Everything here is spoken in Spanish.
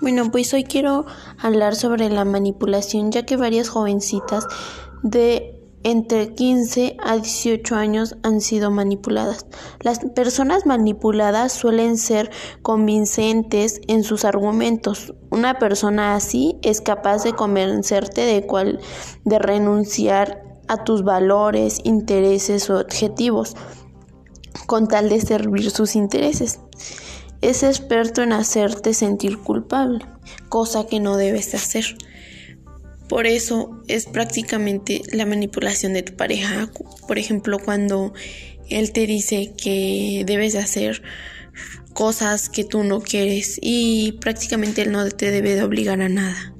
Bueno, pues hoy quiero hablar sobre la manipulación, ya que varias jovencitas de entre 15 a 18 años han sido manipuladas. Las personas manipuladas suelen ser convincentes en sus argumentos. Una persona así es capaz de convencerte de cuál de renunciar a tus valores, intereses o objetivos con tal de servir sus intereses es experto en hacerte sentir culpable, cosa que no debes hacer. Por eso es prácticamente la manipulación de tu pareja. Por ejemplo, cuando él te dice que debes hacer cosas que tú no quieres y prácticamente él no te debe de obligar a nada.